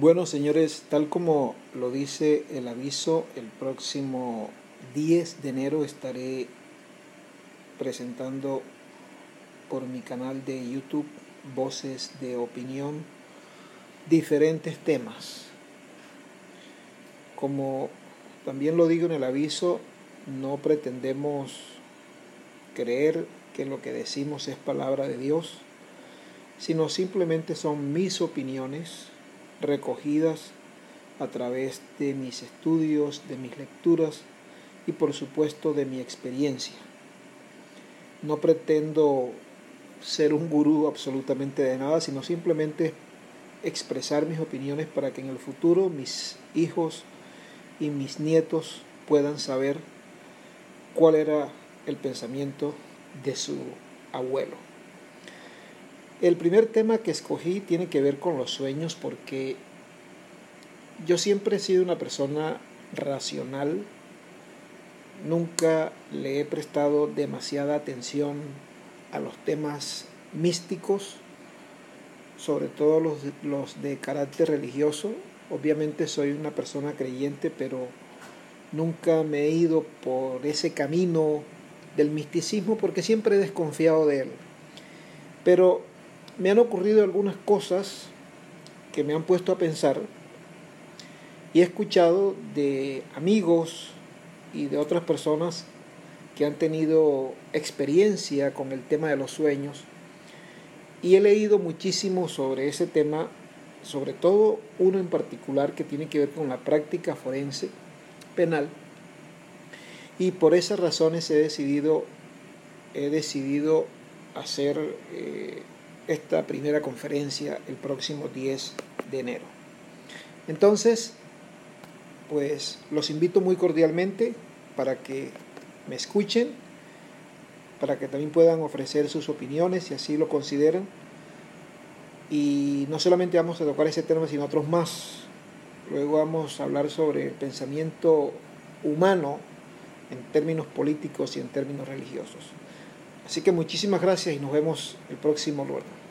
Bueno, señores, tal como lo dice el aviso, el próximo 10 de enero estaré presentando por mi canal de YouTube Voces de Opinión diferentes temas. Como también lo digo en el aviso, no pretendemos creer que lo que decimos es palabra de Dios, sino simplemente son mis opiniones recogidas a través de mis estudios, de mis lecturas y por supuesto de mi experiencia. No pretendo ser un gurú absolutamente de nada, sino simplemente expresar mis opiniones para que en el futuro mis hijos y mis nietos puedan saber cuál era el pensamiento de su abuelo. El primer tema que escogí tiene que ver con los sueños porque yo siempre he sido una persona racional, nunca le he prestado demasiada atención a los temas místicos, sobre todo los, de carácter religioso. Obviamente soy una persona creyente, pero nunca me he ido por ese camino del misticismo porque siempre he desconfiado de él. Pero me han ocurrido algunas cosas que me han puesto a pensar y he escuchado de amigos y de otras personas que han tenido experiencia con el tema de los sueños. Y he leído muchísimo sobre ese tema, sobre todo uno en particular que tiene que ver con la práctica forense penal. Y por esas razones he decidido he decidido hacer eh, esta primera conferencia el próximo 10 de enero. Entonces, pues los invito muy cordialmente para que me escuchen, para que también puedan ofrecer sus opiniones si así lo consideran. Y no solamente vamos a tocar ese tema, sino otros más. Luego vamos a hablar sobre el pensamiento humano en términos políticos y en términos religiosos. Así que muchísimas gracias y nos vemos el próximo lunes.